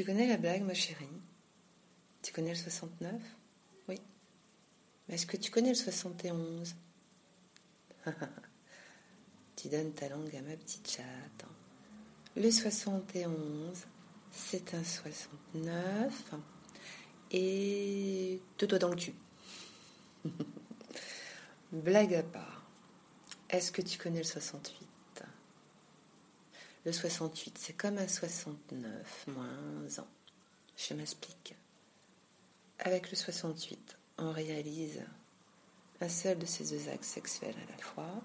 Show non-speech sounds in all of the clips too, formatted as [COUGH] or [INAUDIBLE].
Tu connais la blague, ma chérie? Tu connais le 69 Oui. Mais est-ce que tu connais le 71 [LAUGHS] Tu donnes ta langue à ma petite chatte. Le 71, c'est un 69 et deux doigts dans le cul. [LAUGHS] Blague à part. Est-ce que tu connais le 68 Le 68, c'est comme un 69 moins 1. Je m'explique. Avec le 68, on réalise un seul de ces deux axes sexuels à la fois.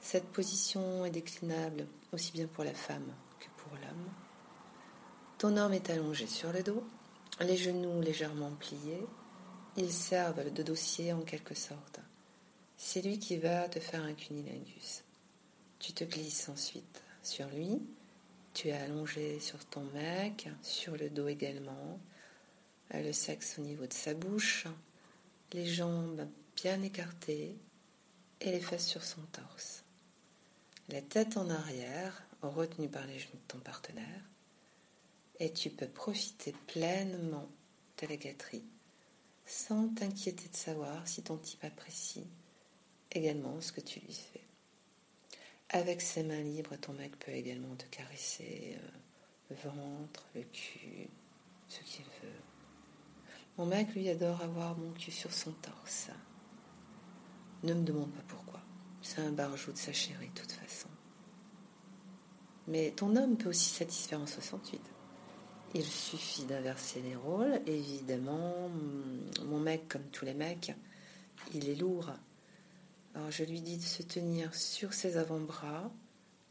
Cette position est déclinable aussi bien pour la femme que pour l'homme. Ton homme est allongé sur le dos, les genoux légèrement pliés. Ils servent de dossier en quelque sorte. C'est lui qui va te faire un cunilingus. Tu te glisses ensuite sur lui. Tu es allongé sur ton mec, sur le dos également. Le sexe au niveau de sa bouche, les jambes bien écartées et les fesses sur son torse. La tête en arrière, retenue par les genoux de ton partenaire et tu peux profiter pleinement de la gâterie sans t'inquiéter de savoir si ton type apprécie également ce que tu lui fais. Avec ses mains libres, ton mec peut également te caresser euh, le ventre, le cul, ce qu'il veut. Mon mec, lui, adore avoir mon cul sur son torse. Ne me demande pas pourquoi. C'est un barjou de sa chérie, de toute façon. Mais ton homme peut aussi satisfaire en 68. Il suffit d'inverser les rôles. Évidemment, mon mec, comme tous les mecs, il est lourd. Alors je lui dis de se tenir sur ses avant-bras.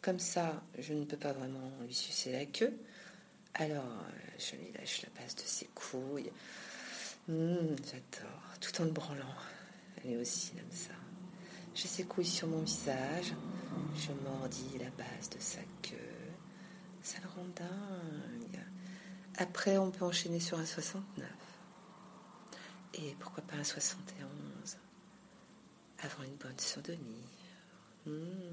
Comme ça, je ne peux pas vraiment lui sucer la queue. Alors je lui lâche la base de ses couilles. Hum, j'adore, tout en le branlant. Elle aussi aime ça. J'ai ses couilles sur mon visage. Je mordis la base de sa queue. Ça le rend dingue. Après, on peut enchaîner sur un 69. Et pourquoi pas un 71 Avant une bonne sodomie. Hmm.